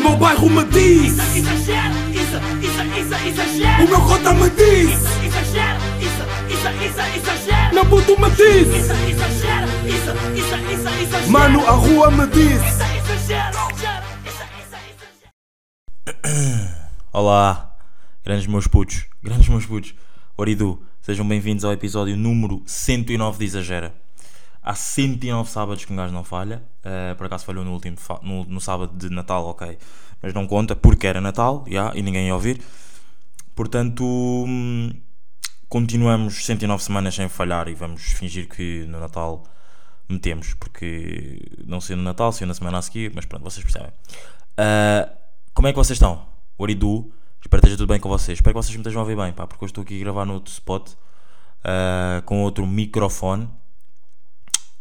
meu bairro me diz Isso, exagero, isso, isso, isso, exagero. O meu cota me diz Isso, exagero, isso, isso, isso, exagero. Meu puto me diz Isso, exagero, isso, isso, isso, exagero. Mano, a rua me diz Isso, exagero. Olá, grandes meus putos, grandes meus putos, Oridu, sejam bem-vindos ao episódio número 109 de Exagera. Há 109 sábados que um gajo não falha, eh, por acaso falhou no último, no, no sábado de Natal, ok, mas não conta porque era Natal, já, e ninguém ia ouvir. Portanto, hum, continuamos 109 semanas sem falhar e vamos fingir que no Natal metemos, porque não sendo Natal, sendo na semana a seguir, mas pronto, vocês percebem. Ah, como é que vocês estão? Oridu, espero que esteja tudo bem com vocês. Espero que vocês me estejam a ouvir bem, pá, porque eu estou aqui a gravar no outro spot ah, com outro microfone.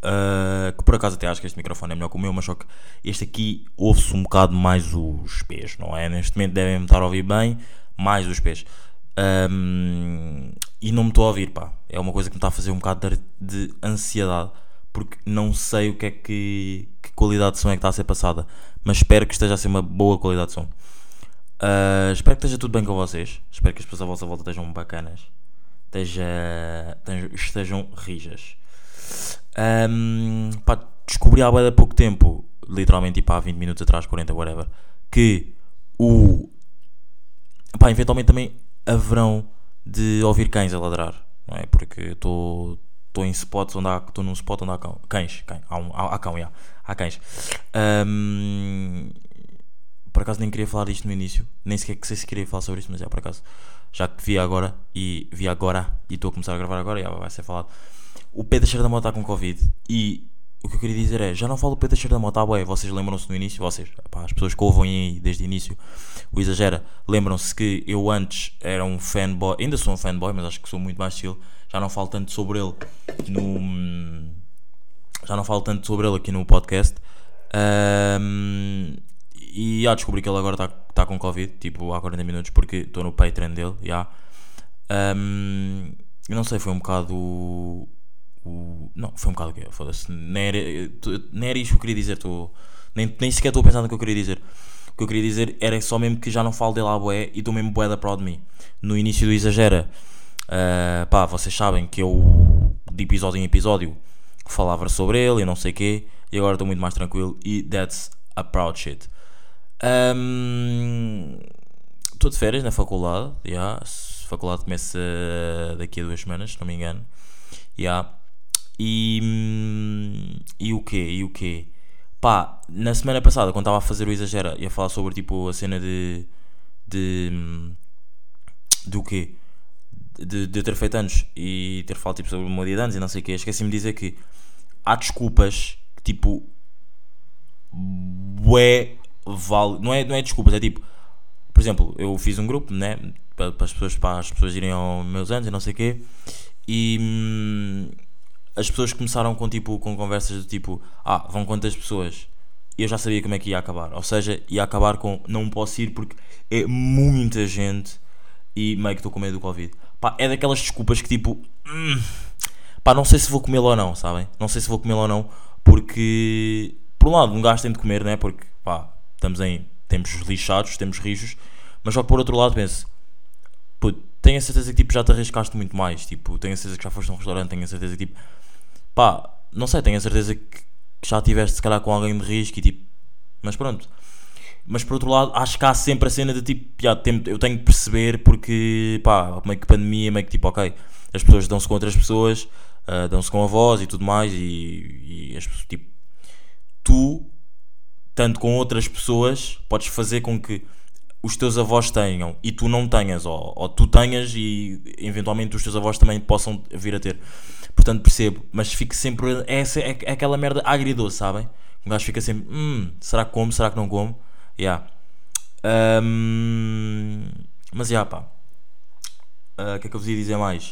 Ah, que por acaso até acho que este microfone é melhor que o meu, mas só que este aqui ouve-se um bocado mais os pés, não é? Neste momento devem-me estar a ouvir bem, mais os pés. Ahm, e não me estou a ouvir, pá. É uma coisa que me está a fazer um bocado de, de ansiedade, porque não sei o que é que, que qualidade de som é que está a ser passada, mas espero que esteja a ser uma boa qualidade de som. Ah, espero que esteja tudo bem com vocês. Espero que as pessoas à vossa volta estejam bacanas, esteja, estejam rijas. Ahm, pá, descobri há pouco tempo, literalmente tipo há 20 minutos atrás, 40, whatever, que o. Pá, eventualmente também haverão de ouvir cães a ladrar, não é? Porque estou em spots onde há. Estou num spot onde há cão, cães, cães, há, um, há, há cão, já, há cães. Ahm, por acaso nem queria falar disto no início, nem sequer que sei se queria falar sobre isto, mas é por acaso, já que vi agora e vi agora e estou a começar a gravar agora, já vai ser falado. O Pedro Cheiro da Mota está com Covid e o que eu queria dizer é, já não falo do Pedro Cheiro da Mota, ah, bué, vocês lembram-se no início, vocês, pá, as pessoas que ouvem aí desde o início, o Exagera, lembram-se que eu antes era um fanboy, ainda sou um fanboy, mas acho que sou muito mais chill, já não falo tanto sobre ele no já não falo tanto sobre ele aqui no podcast. Ahm, e já descobri que ele agora está tá com Covid, tipo há 40 minutos, porque estou no Patreon dele. Já. Eu não sei, foi um bocado. O, não, foi um bocado o quê? Foda-se. Nem era, nem era isto que eu queria dizer. Nem, nem sequer estou a pensar no que eu queria dizer. O que eu queria dizer era só mesmo que já não falo dele à boé e estou mesmo boé da proud mim. No início do Exagera, ah, pá, vocês sabem que eu, de episódio em episódio, falava sobre ele e não sei o quê, e agora estou muito mais tranquilo e that's a proud shit. Estou de férias na faculdade, yeah. a faculdade começa daqui a duas semanas, se não me engano. Yeah. E, hum, e o quê? E o quê? Pá, na semana passada, quando estava a fazer o Exagera, ia falar sobre tipo a cena de. de. hum, do quê? De, de eu ter feito anos e ter falado tipo, sobre o meu dia de anos e não sei o quê. Esqueci-me de dizer que há desculpas que tipo. Bué vale. Não é, não é desculpas, é tipo. Por exemplo, eu fiz um grupo, né? Para, as pessoas, para as pessoas irem aos meus anos e não sei o quê. E. as pessoas começaram com tipo com conversas do tipo ah vão quantas pessoas? Eu já sabia como é que ia acabar. Ou seja ia acabar com não posso ir porque é muita gente e meio que estou com medo do covid. Pá é daquelas desculpas que tipo hum, pá não sei se vou comê-lo ou não sabem? Não sei se vou comê-lo ou não porque por um lado um gajo tem de comer né? Porque pá estamos em tempos lixados temos rijos mas só que por outro lado penso Puto, tenho a certeza que tipo, já te arriscaste muito mais. Tipo, tenho a certeza que já foste a um restaurante, tenho a certeza que tipo, pá, não sei, tenho a certeza que, já estiveste se calhar com alguém de risco e tipo, mas pronto. Mas por outro lado, acho que há sempre a cena de tipo, já, eu tenho que perceber porque, pá, meio que pandemia, meio que tipo, ok, as pessoas dão-se com outras pessoas, ah, dão-se com avós e tudo mais, e, e as pessoas, tipo, tu, tanto com outras pessoas, podes fazer com que os teus avós tenham e tu não tenhas, ou, ou tu tenhas e eventualmente os teus avós também possam vir a ter. Portanto, percebo, mas fico sempre. É, é, é aquela merda agridoce, sabem? Um gajo fica sempre, hum, será que como? Será que não como? Yeah. Ahm, mas já, pá. Ah, O que é que eu vos ia dizer mais?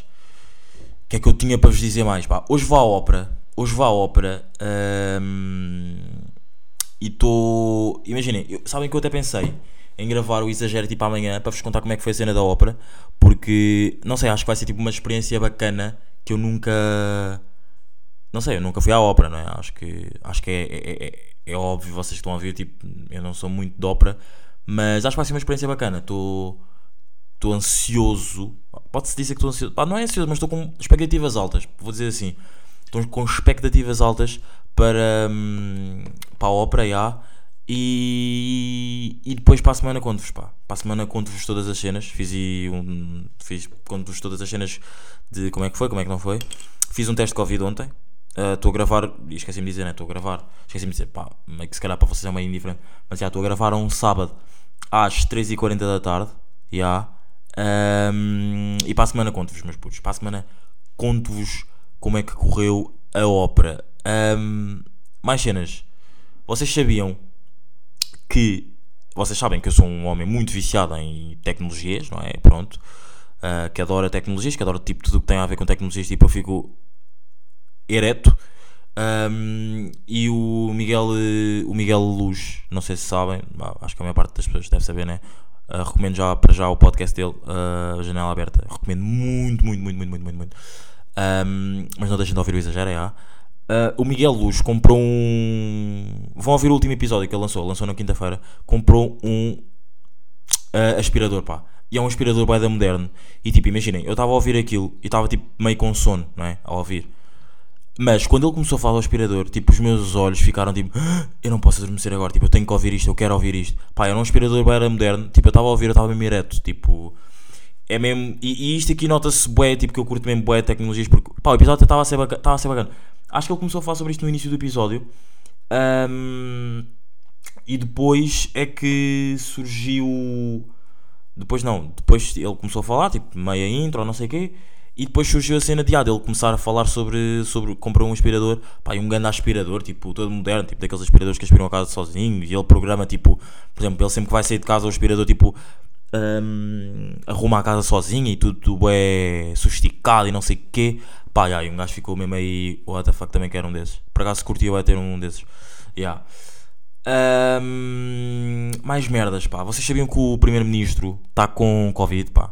O que é que eu tinha para vos dizer mais? Pá, hoje vou à ópera. Hoje vou à ópera. ahm, e estou. Imaginem, sabem que eu até pensei em gravar o Exagero tipo amanhã para vos contar como é que foi a cena da ópera. Porque, não sei, acho que vai ser tipo uma experiência bacana que eu nunca. Não sei, eu nunca fui à ópera, não é? Acho que, acho que é, é, é- é óbvio, vocês estão a ver, tipo, eu não sou muito de ópera, mas acho que vai ser uma experiência bacana. Estou estou ansioso. Pode-se dizer que estou ansioso. Pá, não é ansioso, mas estou com expectativas altas. Vou dizer assim. Estou com expectativas altas para, hum, para a ópera já. E, e depois para a semana conto-vos, pá. Para a semana conto-vos todas as cenas. Fiz um. Fiz, conto-vos todas as cenas de como é que foi, como é que não foi. Fiz um teste de Covid ontem. Ah, Estou a gravar, esqueci-me de dizer, né? Estou a gravar. Esqueci-me de dizer, pá, meio que se calhar para vocês é meio indiferente. Mas já estou a gravar um sábado às 3h40 da tarde. Já. Ahm, e para a semana conto-vos, meus putos. Para a semana conto-vos como é que correu a ópera. Ahm, mais cenas. Vocês sabiam que. Vocês sabem que eu sou um homem muito viciado em tecnologias, não é? Pronto. Ah, que adora tecnologias, que adora tipo tudo que tem a ver com tecnologias. Tipo, eu fico ereto. Um, e o Miguel, o Miguel Luz, não sei se sabem, bah, acho que a maior parte das pessoas deve saber, né? Uh, recomendo já para já o podcast dele, uh, Janela Aberta. Recomendo muito, muito, muito, muito, muito, muito. Um, mas não deixem de ouvir o exagero, é. Uh, o Miguel Luz comprou um. Vão ouvir o último episódio que ele lançou, lançou na quinta-feira. Comprou um uh, aspirador, pá. E é um aspirador bué da moderno. E tipo, imaginem, eu estava a ouvir aquilo e estava tipo meio com sono, não é? A ouvir. Mas quando ele começou a falar do aspirador, tipo, os meus olhos ficaram tipo, "Ah, eu não posso adormecer agora, tipo, eu tenho que ouvir isto, eu quero ouvir isto. Pá, era um aspirador era moderno, tipo, eu estava a ouvir, eu estava mesmo ereto, tipo, é mesmo. E, e isto aqui nota-se bué, tipo, que eu curto mesmo bué tecnologias, porque, pá, o episódio estava a, ser baca- estava a ser bacana. Acho que ele começou a falar sobre isto no início do episódio. Ahm, e depois é que surgiu. Depois não, depois ele começou a falar, tipo, meia intro, não sei o quê. E depois surgiu a cena de ah, ele começar a falar sobre, sobre comprar um aspirador, pá, e um grande aspirador, tipo, todo moderno, tipo, daqueles aspiradores que aspiram a casa sozinho. E ele programa, tipo, por exemplo, ele sempre que vai sair de casa, o aspirador, tipo, hum, arruma a casa sozinho e tudo, tudo é sofisticado e não sei o quê. Pá, yeah, e um gajo ficou mesmo aí, what the fuck, também quero um desses. Por acaso curtia vai ter um desses. Yeah. Hum, mais merdas, pá. Vocês sabiam que o primeiro-ministro está com Covid, pá?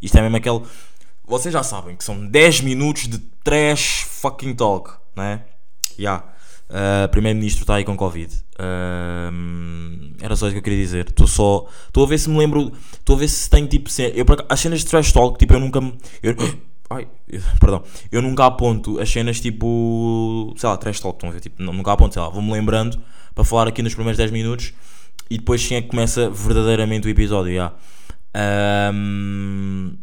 Isto é mesmo aquele. Vocês já sabem que são 10 minutos de trash fucking talk, né? Já. Uh, primeiro-ministro está aí com Covid. Hum, era só isso que eu queria dizer. Estou só. Estou a ver se me lembro. Estou a ver se tenho tipo. ce- Eu, por acaso, as cenas de trash talk, tipo, eu nunca me. Eu, ai, perdão. Eu nunca aponto as cenas tipo. Sei lá, trash talk. Estão a ver? Tipo, nunca aponto, sei lá. Vou-me lembrando para falar aqui nos primeiros 10 minutos e depois sim é que começa verdadeiramente o episódio. Hum,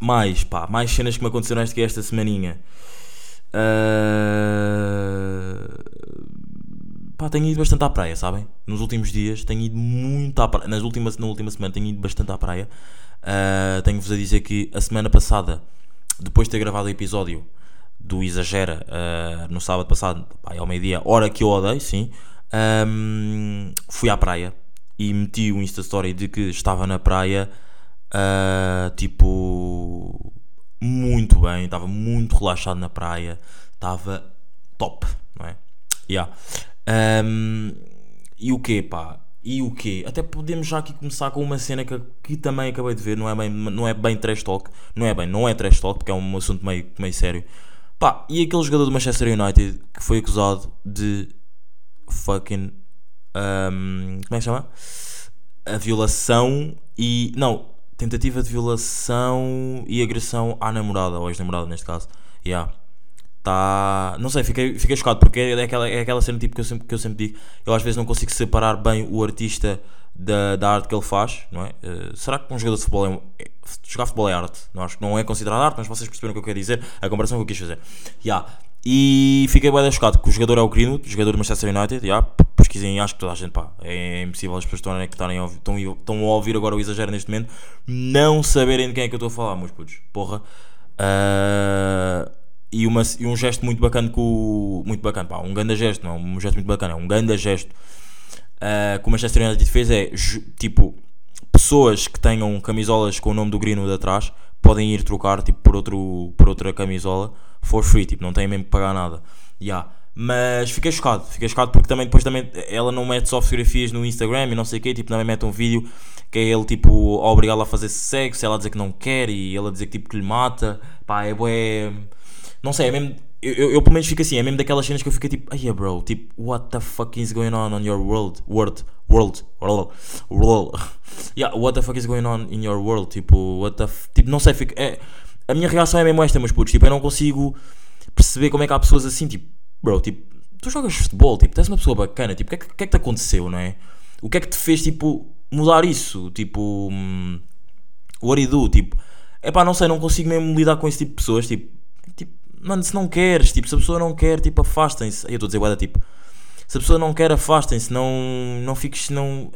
mais, pá, mais cenas que me aconteceram esta, esta semaninha. Ah, pá, tenho ido bastante à praia, sabem? Nos últimos dias tenho ido muito à praia. Nas últimas, na última semana tenho ido bastante à praia. Ah, Tenho-vos a dizer que a semana passada, depois de ter gravado o episódio do Exagera ah, no sábado passado, pá, ao meio-dia, hora que eu odeio, sim, ahm, fui à praia e meti o Insta Story de que estava na praia, ah, tipo, muito bem, estava muito relaxado na praia, estava top, não é? Yeah. Ahm, e o quê, pá? E o quê? Até podemos já aqui começar com uma cena que, que também acabei de ver, não é bem, não é bem trash talk, não é bem, não é trash talk, porque é um assunto meio, meio sério. Pá, e aquele jogador do Manchester United que foi acusado de fucking. ahm, como é que chama? A violação e. Não, tentativa de violação e agressão à namorada, ou ex-namorada neste caso. Yeah. Tá. Não sei, fiquei, fiquei chocado porque é aquela, é aquela cena tipo que eu, sempre, que eu sempre digo. Eu às vezes não consigo separar bem o artista da, da arte que ele faz, não é? Eh, será que um jogador de futebol é, é- Jogar futebol é arte? Não acho que não é considerado arte, mas vocês perceberam o que eu quero dizer, a comparação que eu quis fazer. Yeah. E fiquei bem chocado que o jogador é o Greenwood, jogador do Manchester United. Yeah. Pesquisem, acho que toda a gente, pá, é impossível as pessoas estarem, a estão, estão a ouvir agora o exagero neste momento, não saberem de quem é que eu estou a falar, meus putos. Porra. Ah, e, uma, e um gesto muito bacana que o. Muito bacana, pá, um grande gesto, não é um gesto muito bacana, é um grande gesto ah, que o Manchester United fez é tipo pessoas que tenham camisolas com o nome do Greenwood atrás podem ir trocar tipo, por, outro, por outra camisola for free, tipo, não têm mesmo que pagar nada. Yeah. Mas fiquei chocado, fiquei chocado porque também depois também ela não mete só fotografias no Instagram e não sei o quê, tipo, também mete um vídeo que é ele tipo obrigá-la a fazer sexo, ela dizer que não quer e ele a dizer que tipo que lhe mata, pá, é bué, não sei, é mesmo, Eu, eu, eu pelo menos fico assim, é mesmo daquelas cenas que eu fico tipo, ai bro, tipo, what the fuck is going on on your world? World, world, world, world. Yeah, what the fuck is going on in your world? Tipo, what the f... Tipo, não sei, fico, é, a minha reação é mesmo esta, meus putos, tipo, eu não consigo perceber como é que há pessoas assim, tipo, bro, tipo, tu jogas futebol, tipo, tu és uma pessoa bacana, tipo, o que, é que, que é que te aconteceu, não é? O que é que te fez, tipo, mudar isso? Tipo, hum, what do you do? Tipo, é pá, não sei, não consigo mesmo lidar com esse tipo de pessoas, tipo, tipo, mano, se não queres, tipo, se a pessoa não quer, tipo, afastem-se. Aí eu estou a dizer, guarda, tipo, se a pessoa não quer, afastem-se, não, não fiques, não,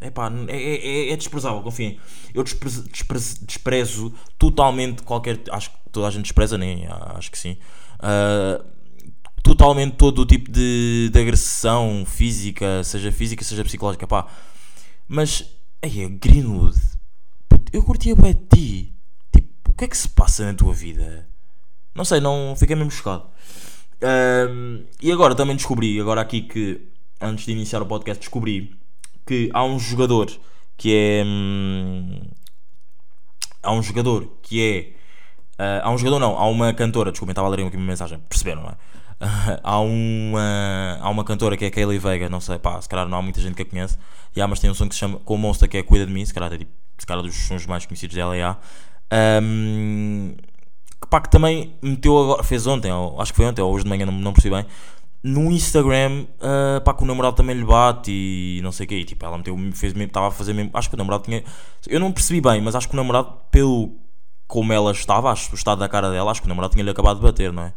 é pá, é, é, é desprezável, confiem. Eu desprezo, desprezo, totalmente qualquer, acho que toda a gente despreza, nem, acho que sim. Uh, totalmente todo o tipo de, de agressão física, seja física, seja psicológica, pá. Mas, aí, Greenwood, eu curtia bem de ti. Tipo, o que é que se passa na tua vida? Não sei, não fiquei mesmo chocado. Um, e agora também descobri, agora aqui que, antes de iniciar o podcast, descobri que há um jogador que é. Hum, há um jogador que é. Uh, há um jogador, não, há uma cantora, desculpem, estava a ler aqui uma mensagem, perceberam, não é? há, uma, há uma cantora que é Kaylee Vega, não sei, pá, se calhar não há muita gente que a conhece, e há, mas tem um som que se chama Com Monster que é Cuida de Mim, se calhar é tipo, se calhar dos sons mais conhecidos dela, é um, que, pá, que também meteu agora, fez ontem, ou, acho que foi ontem, ou hoje de manhã, não, não percebi bem, no Instagram, uh, pá, que o namorado também lhe bate e não sei o que, e, tipo, ela meteu, fez mesmo, estava a fazer mesmo, acho que o namorado tinha, eu não percebi bem, mas acho que o namorado, pelo como ela estava, acho, o estado da cara dela, acho que o namorado tinha-lhe acabado de bater, não é?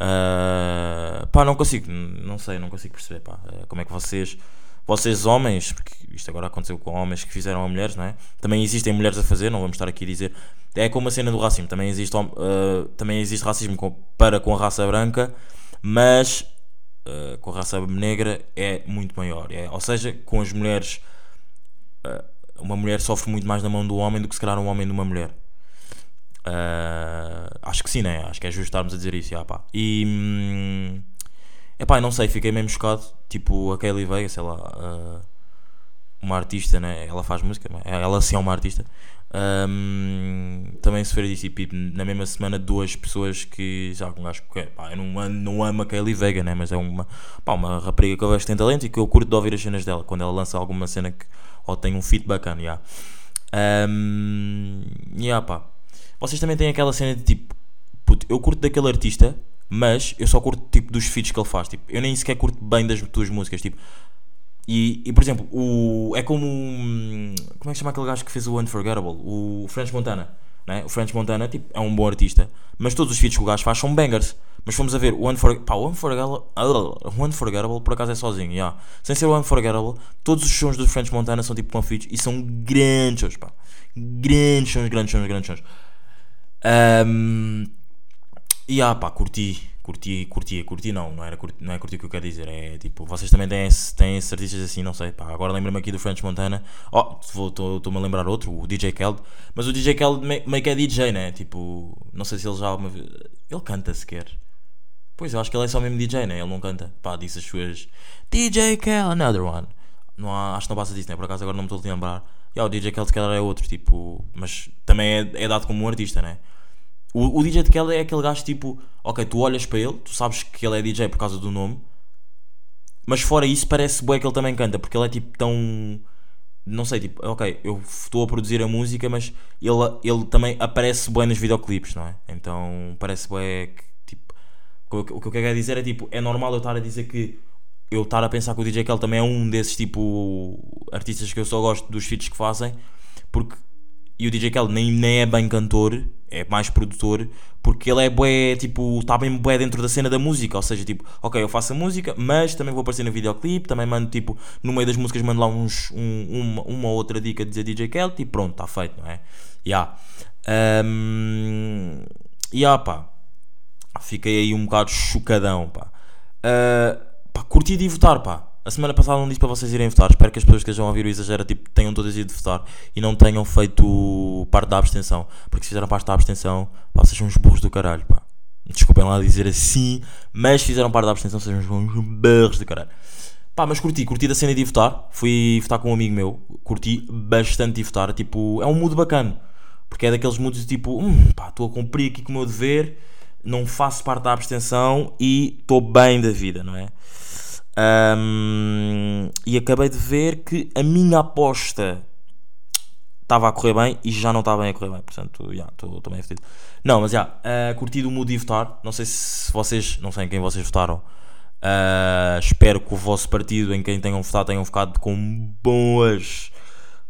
Uh, pá, não consigo, não sei, não consigo perceber, pá, uh, como é que vocês, vocês homens, porque isto agora aconteceu com homens que fizeram a mulheres, não é? Também existem mulheres a fazer, não vamos estar aqui a dizer, é como a cena do racismo, também existe, uh, também existe racismo com, para com a raça branca, mas com a raça negra é muito maior, é, ou seja, com as mulheres, uma mulher sofre muito mais na mão do homem do que se calhar um homem de uma mulher. Uh, acho que sim, né? Acho que é justo estarmos a dizer isso. Já, pá. E. Hum, epá, não sei, fiquei mesmo chocado. Tipo, a Kelly Vega, sei lá. Uh, uma artista, né? Ela faz música, ela sim é uma artista. Um, também sofreu disso. E na mesma semana, duas pessoas que. Já um gajo que. Pá, eu não, não amo a Kelly Vega, né? Mas é uma, pá, uma rapariga que eu vejo tem talento e que eu curto de ouvir as cenas dela. Quando ela lança alguma cena que. Ou tem um feat bacana. Yeah. Um, yeah, pá vocês também têm aquela cena de tipo, puto, eu curto daquele artista, mas eu só curto tipo dos feats que ele faz. Tipo, eu nem sequer curto bem das tuas músicas. Tipo, e, e por exemplo, o, é como. Como é que chama aquele gajo que fez o Unforgettable? O French Montana. Né? O French Montana tipo, é um bom artista, mas todos os feats que o gajo faz são bangers. Mas fomos a ver o Unforgettable. Pá, o Unforgettable, o Unforgettable por acaso é sozinho, yeah. sem ser o Unforgettable. Todos os sons do French Montana são tipo com feats e são grandes sons, pá. Grandes sons, grandes sons, grandes sons. Um, e ah pá, curti, curti, curti, curti não, não, era curti, não é curti o que eu quero dizer, é tipo, vocês também têm, têm esses artistas assim, não sei, pá, agora lembro-me aqui do French Montana, oh, estou-me a lembrar outro, o DJ Keld, mas o DJ Keld meio que é DJ, né, tipo, não sei se ele já alguma vez, ele canta sequer, pois eu acho que ele é só mesmo DJ, né, ele não canta, pá, disse as suas, DJ Keld, another one, não há, acho que não passa disso, né, por acaso agora não me estou a lembrar, e yeah, o DJ Keld se calhar é outro, tipo, mas também é, é dado como um artista, né, o, o DJ de Kelly é aquele gajo tipo, ok, tu olhas para ele, tu sabes que ele é DJ por causa do nome, mas fora isso parece bué que ele também canta, porque ele é tipo tão. Não sei, tipo, ok, eu estou a produzir a música, mas ele, ele também aparece bué nos videoclipes, não é? Então parece bué que, tipo, o que, o que eu quero dizer é tipo, é normal eu estar a dizer que eu estar a pensar que o DJ Kelly também é um desses tipo artistas que eu só gosto dos feats que fazem, porque e o DJ Kelly nem, nem é bem cantor, é mais produtor, porque ele é bué, tipo, está bem bué dentro da cena da música, ou seja, tipo, ok, eu faço a música, mas também vou aparecer no videoclipe, também mando, tipo, no meio das músicas mando lá uns, um, uma, uma outra dica de dizer DJ Kelly e pronto, está feito, não é? Ya. Yeah. Um, yeah, pá. Fiquei aí um bocado chocadão, pá. Uh, pá, curti de votar, pá. A semana passada não disse para vocês irem votar. Espero que as pessoas que estejam a ouvir o exagero tipo, tenham todas ido votar e não tenham feito parte da abstenção. Porque se fizeram parte da abstenção, pá, são uns burros do caralho, pá. Desculpem lá dizer assim, mas fizeram parte da abstenção, sejam uns burros do caralho. Pá, mas curti, curti da cena de votar. Fui votar com um amigo meu, curti bastante de votar. Tipo, é um mood bacana. Porque é daqueles moods tipo, hum, pá, estou a cumprir aqui com o meu dever não faço parte da abstenção e estou bem da vida, não é? Ahm, e acabei de ver que a minha aposta estava a correr bem e já não está bem a correr bem. Portanto, já, estou bem fedido. Não, mas já, uh, curti do mood de votar. Não sei se vocês, não sei em quem vocês votaram. Uh, espero que o vosso partido, em quem tenham votado, tenham ficado com boas,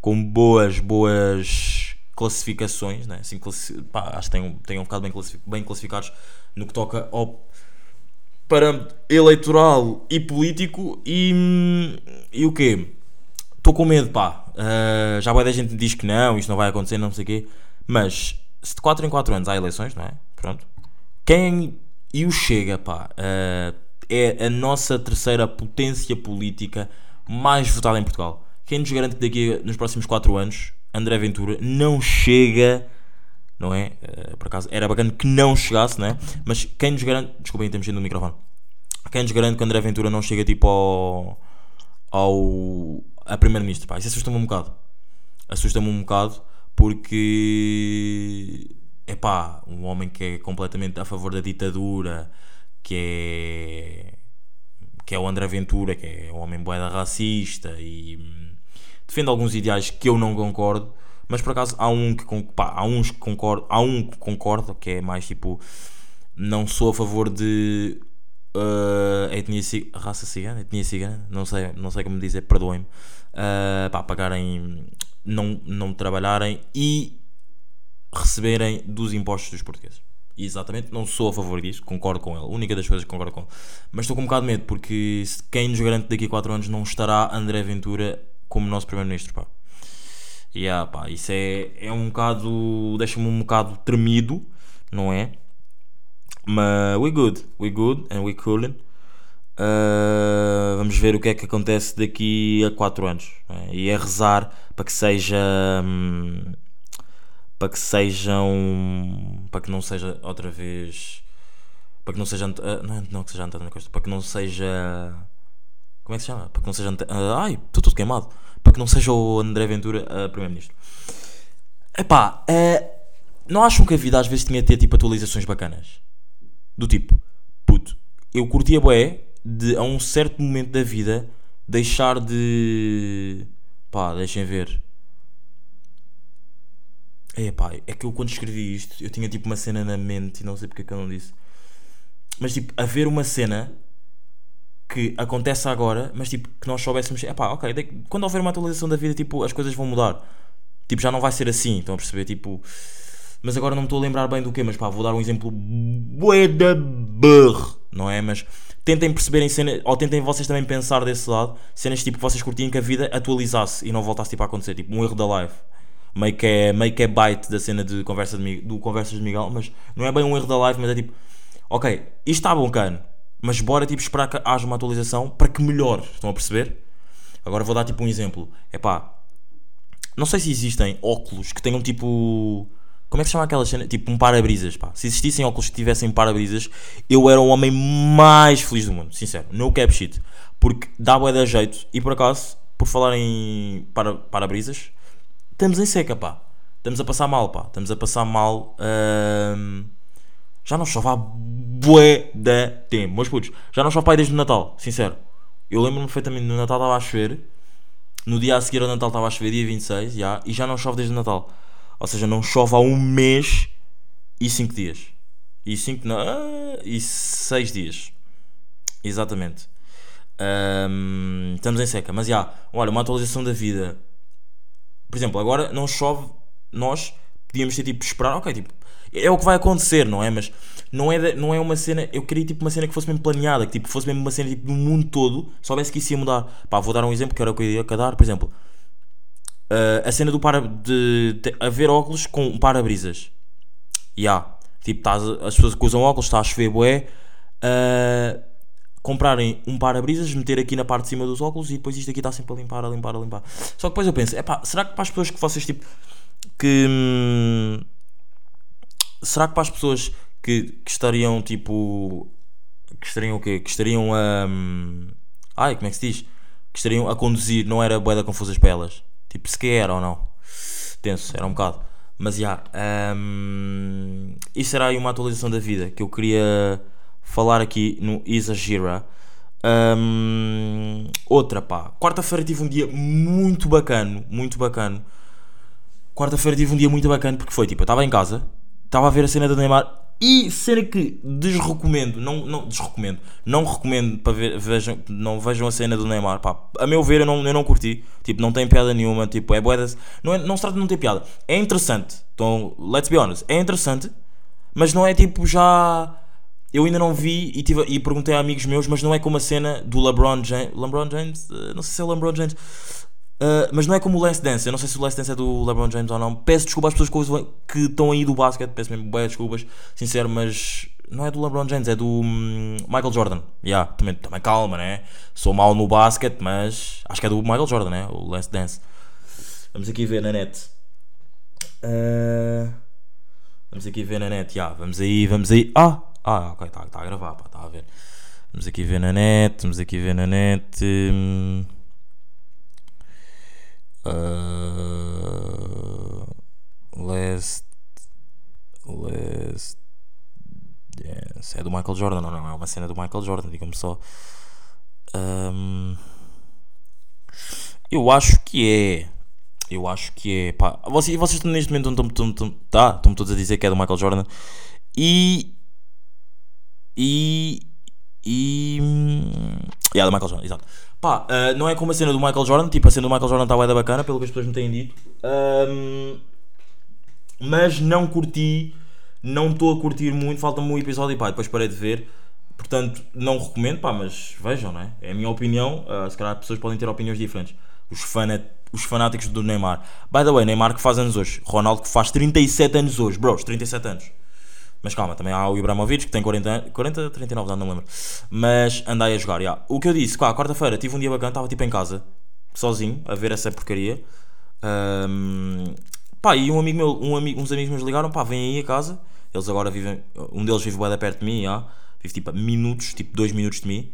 com boas, boas classificações, né? assim, classi pá, acho que tenham, tenham ficado bem, bem classificados no que toca ao parâmetro eleitoral e político e, e o quê? Estou com medo, pá. Uh, já a gente diz que não, isto não vai acontecer, não sei o quê. Mas se de 4 em 4 anos há eleições, não é? Pronto. Quem. E o Chega, pá. Uh, é a nossa terceira potência política mais votada em Portugal. Quem nos garante que daqui nos próximos 4 anos André Ventura não chega, não é? Uh, por acaso era bacana que não chegasse, não é? Mas quem nos garante. Desculpem, temos no microfone. Quem nos garante que André Ventura não chega tipo ao. ao a Primeiro-Ministro? Isso assusta-me um bocado. Assusta-me um bocado porque. É pá, um homem que é completamente a favor da ditadura, que é. que é o André Ventura, que é um homem boeda racista e defende alguns ideais que eu não concordo, mas por acaso há um que pá, há uns que concordo, há um que concordo, que é mais tipo não sou a favor de uh, etnia raça cigana, etnia cigana, não sei, não sei como dizer, perdoem-me, uh, pagarem, não, não trabalharem e receberem dos impostos dos portugueses. Exatamente, não sou a favor disso, concordo com ele. Única das coisas que concordo com ele. Mas estou com um bocado de medo, porque quem nos garante daqui a 4 anos não estará André Ventura como nosso primeiro-ministro, pá. Yeah, pá, isso é, é um bocado. deixa-me um bocado tremido, não é? Mas we good, we good and we coolin. Uh, vamos ver o que é que acontece daqui a 4 anos. É? E é rezar para que seja. Hum, para que sejam. para que não seja outra vez. para que não seja. Uh, não, não que seja António Costa, para que não seja como é que se chama? Para que não seja. Uh, ai, estou tudo queimado. Para que não seja o André Ventura uh, Primeiro-Ministro. Epá, uh, não acham que a vida às vezes tinha de ter tipo atualizações bacanas? Do tipo, puto, eu curtia boé de a um certo momento da vida deixar de. pá, deixem ver. É pá, é que eu quando escrevi isto eu tinha tipo uma cena na mente e não sei porque é que eu não disse. Mas tipo, haver uma cena que acontece agora, mas tipo, que nós soubéssemos, é pá, ok, quando houver uma atualização da vida, tipo, as coisas vão mudar. Tipo, já não vai ser assim, estão a perceber? Tipo, mas agora não me estou a lembrar bem do que, mas pá, vou dar um exemplo da burro, não é? Mas tentem perceber em cena, ou tentem vocês também pensar desse lado, cenas tipo que vocês curtiam que a vida atualizasse e não voltasse tipo a acontecer, tipo um erro da live. Meio que é, meio que é bite da cena de conversa de, do Conversas de Miguel, mas não é bem um erro da live, mas é tipo, ok, isto está bom, cano mas bora tipo esperar que haja uma atualização para que melhore. Estão a perceber? Agora vou dar tipo um exemplo. É pá, não sei se existem óculos que tenham tipo. Como é que se chama aquela cena? Tipo um para-brisas, pá. Se existissem óculos que tivessem para-brisas, eu era o homem mais feliz do mundo, sincero. No cap shit. Porque dá bué da jeito. E por acaso, por falar em para-brisas, estamos em seca, pá. Estamos a passar mal, pá. Estamos a passar mal. Hum, já não chove há bué da tempo. Meus putos, já não chove pai desde o Natal, sincero. Eu lembro-me perfeitamente, no Natal estava a chover. No dia a seguir ao Natal estava a chover, dia 26, já, e já não chove desde o Natal. Ou seja, não chove há um mês e 5 dias. E 5 não, ah, e 6 dias. Exatamente. Um, estamos em seca. Mas já, olha, uma atualização da vida. Por exemplo, agora não chove, nós podíamos ter tipo esperar, ok, tipo, é o que vai acontecer, não é? Mas não é, não é uma cena. Eu queria tipo uma cena que fosse mesmo planeada, que tipo, fosse mesmo uma cena tipo, do mundo todo, soubesse que isso ia mudar. Pá, vou dar um exemplo que era o que eu ia dar, por exemplo. Uh, a cena do para de, de haver óculos com para-brisas. Ya. Yeah. Tipo, as pessoas que usam óculos, está a chover boé. Uh, comprarem um para-brisas, meter aqui na parte de cima dos óculos e depois isto aqui está sempre a limpar, a limpar, a limpar. Só que depois eu penso, é pá, será que para as pessoas que vocês tipo que hum, será que para as pessoas que, que estariam tipo. que estariam o quê? Que estariam a. Um, ai, como é que se diz? Que estariam a conduzir, não era boeda confusas para elas? Tipo, se que era ou não? Tenso, era um bocado. Mas já, hum, isso era aí uma atualização da vida que eu queria falar aqui no Exagera. Hum, outra pá, quarta-feira tive um dia muito bacana, muito bacana. Quarta-feira tive um dia muito bacana porque foi tipo, eu estava em casa, estava a ver a cena do Neymar e cena que desrecomendo, não, não desrecomendo, não recomendo para ver, vejam, não vejam a cena do Neymar, pá, a meu ver eu não, eu não curti, tipo, não tem piada nenhuma, tipo, é boedas, não, é, não se trata de não ter piada, é interessante, então, let's be honest, é interessante, mas não é tipo já, eu ainda não vi e, tive, e perguntei a amigos meus, mas não é como a cena do LeBron James, LeBron James, Uh, não sei se é LeBron James, Uh, mas não é como o Last Dance. Eu não sei se o Last Dance é do LeBron James ou não. Peço desculpa às pessoas que estão aí do basquete. Peço mesmo bem desculpas, sincero, mas não é do LeBron James, é do hum, Michael Jordan. Yeah, também, também calma, né? Sou mau no basquete, mas acho que é do Michael Jordan, né? O Last Dance. Vamos aqui ver na net. Uh, vamos aqui ver na net. Yeah, vamos aí, vamos aí. Ah, ah ok, está tá a gravar, está a ver. Vamos aqui ver na net, vamos aqui ver na net. Hum, Uh, last. Last. Yes. É do Michael Jordan, não, não é uma cena do Michael Jordan, diga-me só. Um, eu acho que é. Eu acho que é. Pá, vocês, vocês neste momento estão, estão, tá, todos a dizer que é do Michael Jordan. E. E. E. É do Michael Jordan, exato. Pá, uh, não é como a cena do Michael Jordan, tipo a cena do Michael Jordan está da bacana, pelo que as pessoas me têm dito. Um, mas não curti, não estou a curtir muito, falta-me um episódio e pá, depois parei de ver. Portanto, não recomendo, pá, mas vejam, não é? É a minha opinião, uh, se calhar as pessoas podem ter opiniões diferentes. Os, fanat, os fanáticos do Neymar. By the way, Neymar que faz anos hoje. Ronaldo que faz 37 anos hoje, bros, 37 anos. Mas calma, também há o Ibrahimovic que tem 40, 40 39 anos, não lembro. Mas andei a jogar, já. O que eu disse, cá, quarta-feira tive um dia bacana, estava tipo em casa, sozinho, a ver essa porcaria. Um, pá, e um amigo meu, um amigo, uns amigos meus ligaram, pá, vem aí a casa. Eles agora vivem, um deles vive bem perto de mim, já. Vive tipo minutos, tipo 2 minutos de mim.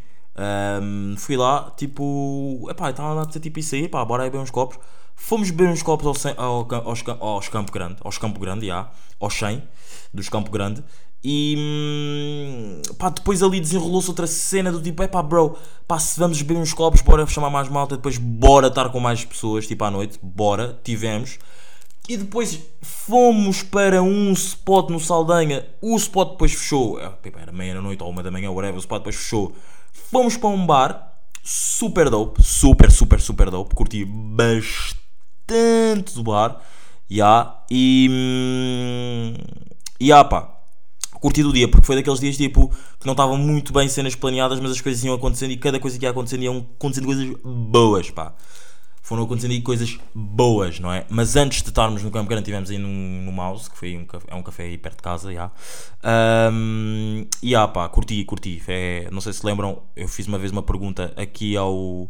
Um, fui lá, tipo, epá, estava a dizer tipo isso aí, pá, bora aí beber uns copos. Fomos beber uns copos ao, ao, aos, aos Campo Grande, aos Campo Grande, já, aos 100 dos Campo Grande. E hum, pá, depois ali desenrolou-se outra cena do tipo: é pá, bro, pá, se vamos beber uns copos, bora chamar mais malta, depois bora estar com mais pessoas, tipo à noite, bora, tivemos. E depois fomos para um spot no Saldanha, o spot depois fechou, é, era meia-noite ou uma da manhã, whatever, o spot depois fechou. Fomos para um bar, super dope, super, super, super dope, curti bastante do bar, yeah, e. Hum, e ah pá, curti do dia, porque foi daqueles dias tipo que não estavam muito bem cenas planeadas, mas as coisas iam acontecendo e cada coisa que ia acontecendo iam acontecendo coisas boas, pá. Foram acontecendo aí coisas boas, não é? Mas antes de estarmos no Campo Grande, estivemos aí no, no Mouse, que foi um café, é um café aí perto de casa, já. Um, e ah pá, curti, curti. É, não sei se lembram, eu fiz uma vez uma pergunta aqui ao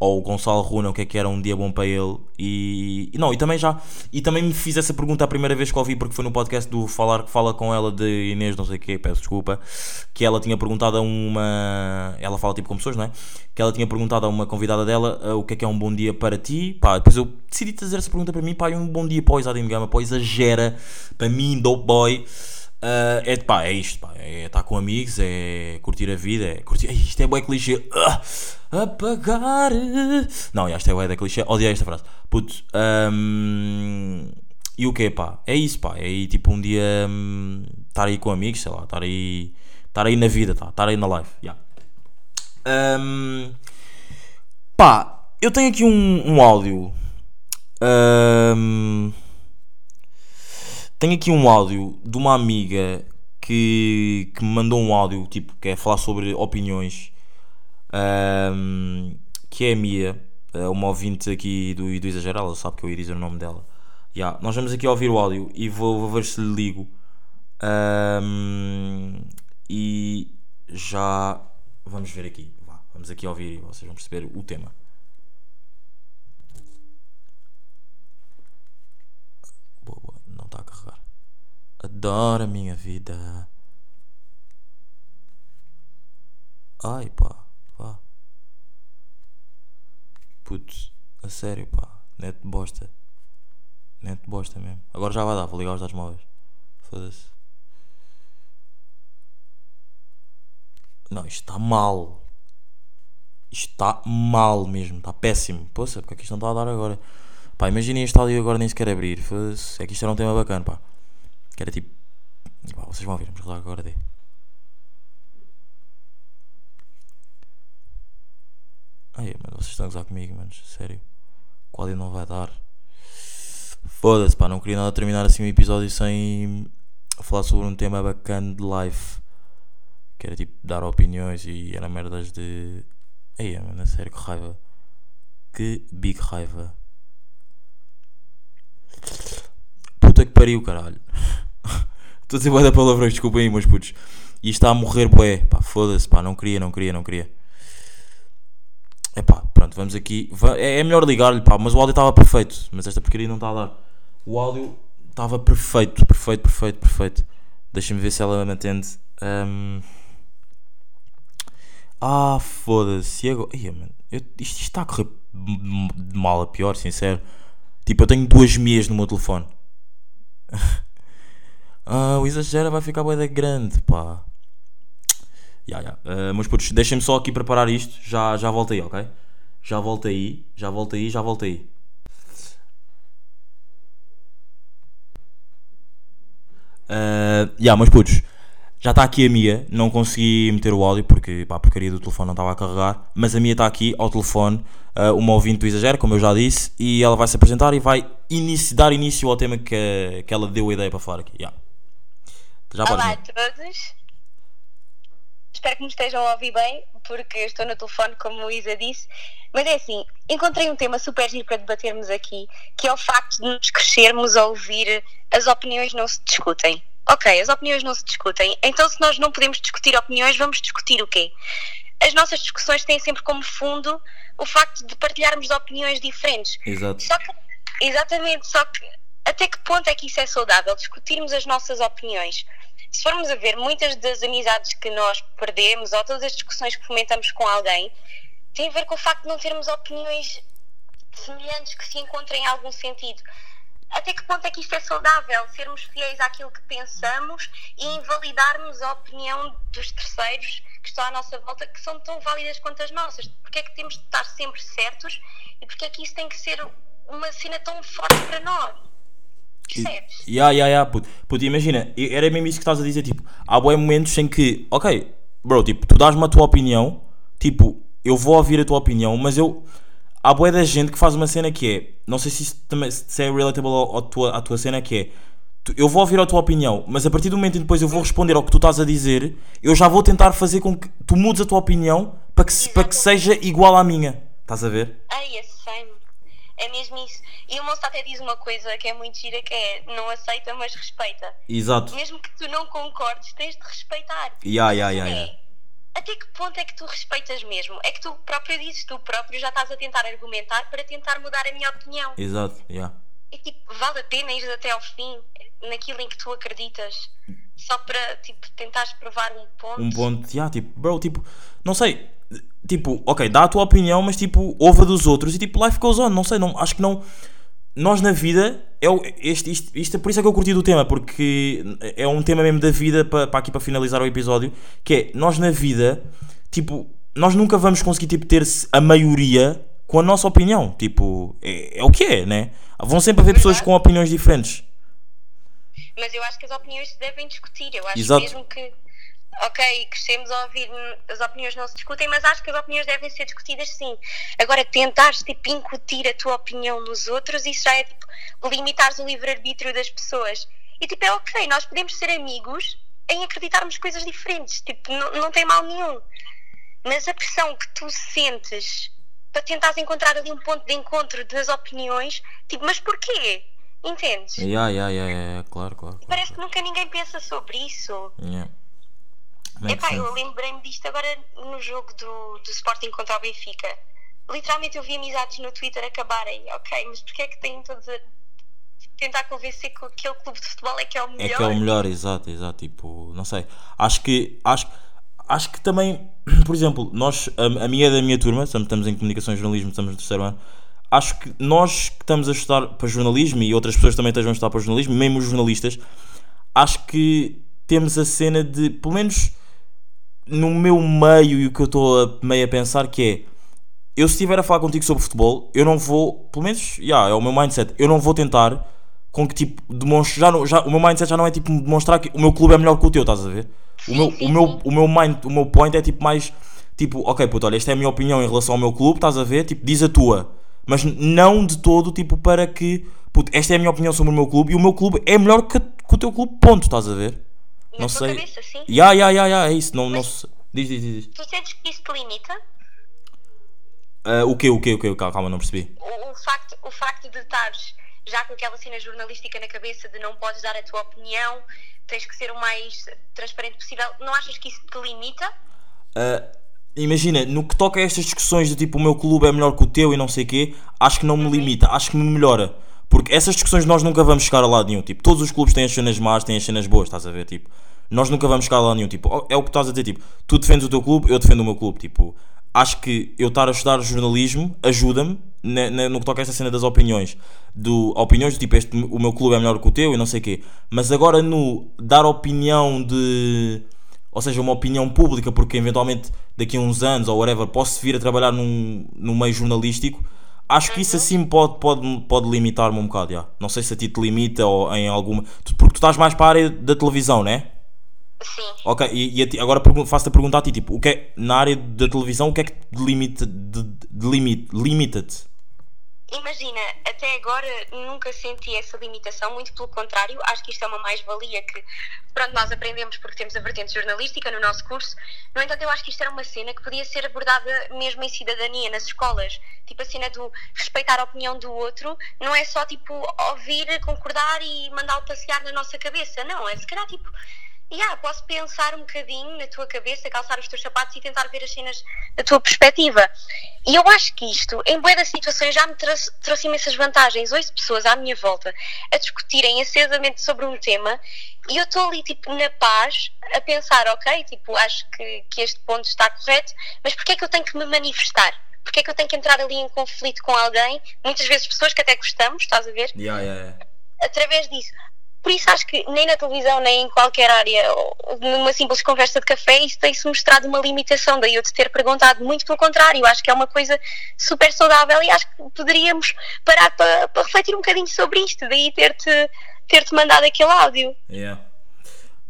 ou o Gonçalo Runa, o que é que era um dia bom para ele. E, não, e também já e também me fiz essa pergunta a primeira vez que ouvi porque foi no podcast do Falar que Fala com ela de Inês, não sei o que, peço desculpa que ela tinha perguntado a uma ela fala tipo com pessoas, não é? que ela tinha perguntado a uma convidada dela uh, o que é que é um bom dia para ti, pá, depois eu decidi fazer essa pergunta para mim, pá, e um bom dia para o Isadim Gama, para Exagera para mim, dope boy Uh, é, pá, é isto, pá, é estar com amigos, é curtir a vida, é curtir. Isto é bué clichê. Uh, apagar. Não, isto é bué da clichê. Odiei esta frase. Puto. Um, e o que pá? É isso, pá. É aí tipo um dia um, estar aí com amigos, sei lá, estar aí. Estar aí na vida, tá? Estar aí na live. Yeah. Um, pá, eu tenho aqui um, um áudio. Um, tenho aqui um áudio de uma amiga que, que me mandou um áudio, tipo, que é falar sobre opiniões, um, que é a Mia, é uma ouvinte aqui do, do Exagerar, ela sabe que eu ia dizer o nome dela. Yeah, nós vamos aqui ouvir o áudio e vou, vou ver se lhe ligo. Um, e já vamos ver aqui. Vá, vamos aqui ouvir e vocês vão perceber o tema. Adoro a minha vida. Ai pá, vá. Putz, a sério pá, net bosta. Net bosta mesmo. Agora já vai dar, vou ligar os dados móveis. Foda-se. Não, isto está mal. Isto está mal mesmo, está péssimo. Poxa, porque é que isto não está a dar agora? Pá, imaginem este áudio agora nem sequer abrir. É que isto era um tema bacana, pá. Que era tipo. Pá, vocês vão ouvir, vamos lá agora dê. Ai, mano, vocês estão a gozar comigo, mano. Sério. O áudio não vai dar. Foda-se, pá, não queria nada terminar assim o episódio sem falar sobre um tema bacana de live. Que era tipo dar opiniões e era merdas de. Ei, mano, sério, que raiva. Que big raiva. Puta que pariu, caralho. Estou a dizer bué da palavrões, desculpem aí, meus putos. E está a morrer bué. Pá, foda-se, pá, não queria, não queria, não queria. É pá, pronto, vamos aqui. É, é melhor ligar-lhe, pá, mas o áudio estava perfeito. Mas esta porcaria não está a dar. O áudio estava perfeito, perfeito, perfeito, perfeito. Deixa-me ver se ela me atende. Ahm. Ah, foda-se. E agora? Ia, mano, eu- isto, está a correr de mal a pior, sincero. Tipo, eu tenho duas meias no meu telefone. ah, o exagero vai ficar bué da grande, pá. Ya, ya. Uh, meus putos, deixem-me só aqui preparar isto. Já, já volto aí, ok? Já volto aí, já volto aí, já volto aí. Uh, ya, meus putos, já está aqui a Mia. Não consegui meter o áudio porque pá, a porcaria do telefone não estava a carregar. Mas a Mia está aqui ao telefone, uh, uma ouvinte do Exagero, como eu já disse. E ela vai se apresentar e vai inici- dar início ao tema que, que ela deu a ideia para falar aqui. Ya. Já Olá a todos. Espero que me estejam a ouvir bem, porque estou no telefone, como o Isa disse. Mas é assim, encontrei um tema super giro para debatermos aqui, que é o facto de nos crescermos a ouvir as opiniões não se discutem. Ok, as opiniões não se discutem. Então, se nós não podemos discutir opiniões, vamos discutir o quê? As nossas discussões têm sempre como fundo o facto de partilharmos opiniões diferentes. Exato. Só que, exatamente, só que até que ponto é que isso é saudável? Discutirmos as nossas opiniões. Se formos a ver, muitas das amizades que nós perdemos ou todas as discussões que fomentamos com alguém têm a ver com o facto de não termos opiniões semelhantes que se encontrem em algum sentido. Até que ponto é que isto é saudável? Sermos fiéis àquilo que pensamos e invalidarmos a opinião dos terceiros que estão à nossa volta, que são tão válidas quanto as nossas? Porque é que temos de estar sempre certos e porque é que isso tem que ser uma cena tão forte para nós? Percebes? Ya, ya, ya, puto. Puto, imagina, era mesmo isso que estás a dizer, tipo, há bué momentos em que, ok, bro, tipo, tu dás-me a tua opinião, tipo, eu vou ouvir a tua opinião, mas eu, há bué da gente que faz uma cena que é, não sei se isso também se é relatable ao, ao tua, à tua cena, que é, eu vou ouvir a tua opinião, mas a partir do momento em que depois eu vou responder ao que tu estás a dizer, eu já vou tentar fazer com que tu mudes a tua opinião para que, para que seja igual à minha, estás a ver? Ai, esse same. É mesmo isso. E o moço até diz uma coisa que é muito gira, que é não aceita, mas respeita. Exato. Mesmo que tu não concordes, tens de respeitar. Ya, ya, ya, É, ya. Até que ponto é que tu respeitas mesmo? É que tu próprio dizes, tu próprio já estás a tentar argumentar para tentar mudar a minha opinião. Exato, ya. E tipo, vale a pena ir até ao fim naquilo em que tu acreditas, só para tipo, tentares provar um ponto. um ponto, já, tipo, bro, tipo, não sei, tipo, ok, dá a tua opinião, mas tipo, ouve a dos outros e tipo, life goes on, não sei, não, acho que não, nós na vida, é o, este, isto, isto, é por isso é que eu curti do tema, porque é um tema mesmo da vida, para, para aqui para finalizar o episódio, que é, nós na vida, tipo, nós nunca vamos conseguir, tipo, ter a maioria com a nossa opinião, tipo, é, é o que é, né? Vão sempre haver pessoas com opiniões diferentes. Mas eu acho que as opiniões se devem discutir. Eu acho Exato. mesmo que, ok, crescemos a ouvir, as opiniões não se discutem, mas acho que as opiniões devem ser discutidas sim. Agora, tentares tipo, incutir a tua opinião nos outros, isso já é tipo limitares o livre-arbítrio das pessoas. E tipo, é ok, nós podemos ser amigos em acreditarmos coisas diferentes, tipo, não, não tem mal nenhum. Mas a pressão que tu sentes para tentares encontrar ali um ponto de encontro das opiniões, tipo, mas porquê? Entendes? Ya, ya, ya, ya, claro, claro. claro, Parece que nunca ninguém pensa sobre isso. Ya. Epá, eu lembrei-me disto agora no jogo do, do Sporting contra o Benfica. Literalmente eu vi amizades no Twitter acabarem. Ok, mas porquê é que têm todos a tentar convencer que aquele clube de futebol é que é o É melhor? que é o melhor, exato, exato. Tipo, não sei. Acho que, acho, acho que também, por exemplo, nós, a, a minha é da minha turma, estamos, estamos em comunicação e jornalismo, estamos no terceiro ano. acho que nós que estamos a estudar para jornalismo e outras pessoas também estejam a estudar para jornalismo, mesmo os jornalistas, acho que temos a cena de, pelo menos no meu meio e o que eu estou meio a pensar que é eu se estiver a falar contigo sobre futebol, eu não vou, pelo menos, yeah, é o meu mindset, eu não vou tentar com que tipo demonstre, já, já o meu mindset já não é tipo demonstrar que o meu clube é melhor que o teu, estás a ver? O meu, o meu, o meu mind, o meu point é tipo mais tipo, ok, puto, olha, esta é a minha opinião em relação ao meu clube, estás a ver? Tipo, diz a tua, mas não de todo, tipo, para que, puto, esta é a minha opinião sobre o meu clube e o meu clube é melhor que, que o teu clube, ponto, estás a ver? Na não sei. cabeça, sim. Ya, ya, ya, ya, é isso, não, não se... Diz, diz, diz. diz. Tu sentes que isso te limita? Ah, o quê, o quê, o quê? Calma, calma, não percebi. O, o facto, o facto de estares já com aquela cena jornalística na cabeça de não podes dar a tua opinião, tens que ser o mais transparente possível, não achas que isso te limita? Ah, imagina, no que toca a estas discussões de tipo o meu clube é melhor que o teu e não sei o quê, acho que não me limita, acho que me melhora. Porque essas discussões nós nunca vamos chegar a lado nenhum. Tipo, todos os clubes têm as cenas más, têm as cenas boas, estás a ver? Tipo, nós nunca vamos chegar a lado nenhum. Tipo, é o que estás a dizer, tipo, tu defendes o teu clube, eu defendo o meu clube. Tipo, acho que eu estar a estudar jornalismo ajuda-me no que toca a esta cena das opiniões. Do, opiniões do tipo, este, o meu clube é melhor que o teu e não sei o quê. Mas agora no dar opinião de ou seja, uma opinião pública, porque eventualmente daqui a uns anos ou whatever posso vir a trabalhar num, num meio jornalístico, acho que isso assim pode, pode, pode limitar-me um bocado. já. Não sei se a ti te limita ou em alguma. Porque tu estás mais para a área da televisão, né? Sim. Ok, e, e ti- agora faço-te a pergunta a ti: tipo, o que é, na área da televisão, o que é que te limita, de, de limite, limita-te? Imagina, até agora nunca senti essa limitação, muito pelo contrário, acho que isto é uma mais-valia que, pronto, nós aprendemos porque temos a vertente jornalística no nosso curso. No entanto, eu acho que isto era uma cena que podia ser abordada mesmo em cidadania, nas escolas. Tipo a cena do respeitar a opinião do outro, não é só tipo ouvir, concordar e mandá-lo passear na nossa cabeça, não, é se calhar tipo. Yeah, posso pensar um bocadinho na tua cabeça, calçar os teus sapatos e tentar ver as cenas da tua perspectiva. E eu acho que isto, em boa das situações, já me trouxe, trouxe imensas vantagens. Ouço pessoas à minha volta a discutirem acesamente sobre um tema e eu estou ali, tipo, na paz, a pensar, ok, tipo, acho que, que este ponto está correto, mas porquê é que eu tenho que me manifestar? Porquê é que eu tenho que entrar ali em conflito com alguém? Muitas vezes pessoas que até gostamos, estás a ver? Yeah, yeah, yeah. através disso. Por isso acho que nem na televisão, nem em qualquer área, numa simples conversa de café, isso tem-se mostrado uma limitação. Daí eu te ter perguntado, muito pelo contrário, acho que é uma coisa super saudável e acho que poderíamos parar para, para refletir um bocadinho sobre isto. Daí ter-te ter-te mandado aquele áudio. Yeah.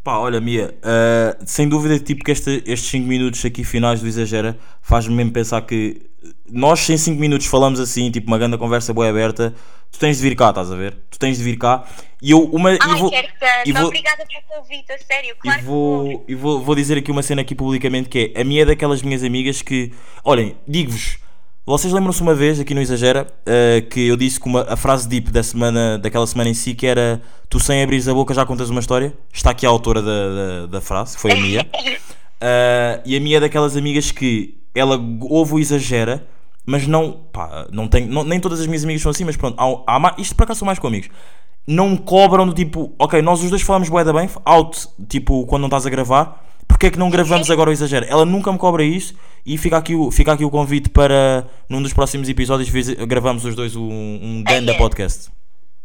Pá, olha, Mia, eh, sem dúvida, tipo, que este- estes 5 minutos aqui finais do Exagera faz-me mesmo pensar que nós, em 5 minutos, falamos assim, tipo, uma grande conversa boa aberta. Tu tens de vir cá, estás a ver? Tu tens de vir cá e eu, uma. e Ai, vou, quero tanto. e vou- Obrigada pelo convite, a sério. e Claro que vou. vou, e vou, vou dizer aqui uma cena aqui publicamente que é a minha é daquelas minhas amigas que, olhem, digo-vos, vocês lembram-se uma vez aqui no Exagera eh, que eu disse que uma, a frase deep da semana, daquela semana em si que era tu sem abrires a boca já contas uma história? Está aqui a autora da, da, da frase, que foi a Mia. Eh, e a Mia é daquelas amigas que ela ouve o Exagera, mas não, pá, não tem, não- nem todas as minhas amigas são assim, mas pronto, há, há isto para cá são mais com amigos não cobram do tipo, ok, nós os dois falamos bué da bem, out, tipo, quando não estás a gravar, porque é que não gravamos agora o exagero? Ela nunca me cobra isso e fica aqui o, fica aqui o convite para, num dos próximos episódios, gravamos os dois um, um ganda podcast.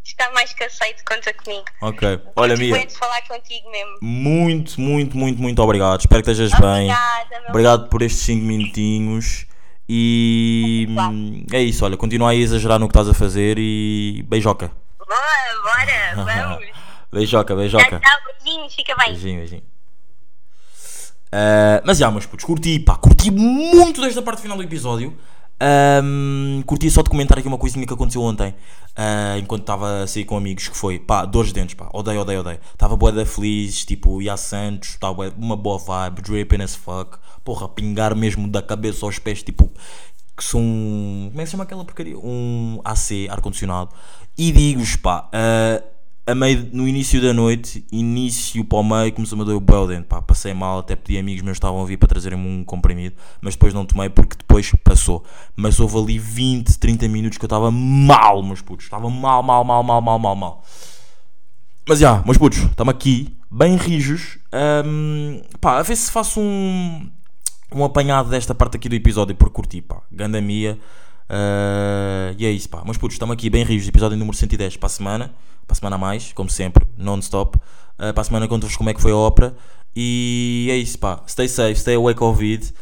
Está mais que aceito, conta comigo. Ok, olha, Muito Mia, bem de falar contigo mesmo. muito, muito, muito, muito obrigado. Espero que estejas bem. Obrigada, meu Obrigado por estes 5 minutinhos. E hum, é isso, olha, continua aí a exagerar no que estás a fazer e beijoca. Boa, bora, vamos. Beijoca, beijoca. tchau, beijinhos, fica bem. Beijinho, beijinho. Ah, mas já, meus putos, curti, pá, curti muito desta parte final do episódio. Ahm, curti só de comentar aqui uma coisinha que aconteceu ontem, ah, enquanto estava a sair com amigos, que foi, pá, dores de dentes, pá, odeio, odeio, odeio. Estava boa da feliz, tipo, ia a Santos, estava uma boa vibe, dripping as fuck, porra, pingar mesmo da cabeça aos pés, tipo, que são, como é que se chama aquela porcaria? Um AC, ar-condicionado. E digo-vos, pá, ah, a meio, no início da noite, início para o meio, começou-me a doer o belo dente, pá, passei mal, até pedi amigos meus que estavam a vir para trazerem-me um comprimido, mas depois não tomei porque depois passou. Mas houve ali 20, 30 minutos que eu estava mal, meus putos, estava mal, mal, mal, mal, mal, mal, mal. Mas já, meus putos, estamos aqui, bem rijos, Ahm, pá, a ver se faço um, um apanhado desta parte aqui do episódio por curtir, pá, ganda Mia. Ah, e é isso, pá. Mas putos, estamos aqui bem rios, episódio número 110 para a semana. Para a semana a mais, como sempre, non-stop. Ah, para a semana conto-vos como é que foi a ópera. E é isso, pá. Stay safe, stay away Covid.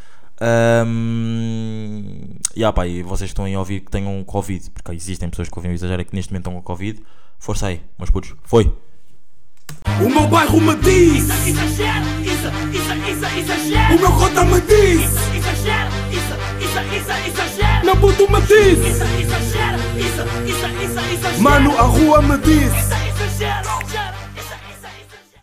Um, yeah, pá, e vocês estão aí a ouvir que tenham Covid, porque existem pessoas que ouvem o exagero que neste momento estão com Covid. Força aí, meus putos. Foi! O meu bairro me diz, Exagero, isso, isso, isso, exagero. o meu cota me diz, Exagero, isso, isso, isso, exagero. meu puto me diz, Isso, exagero, isso, isso, isso, exagero. mano, a rua me diz.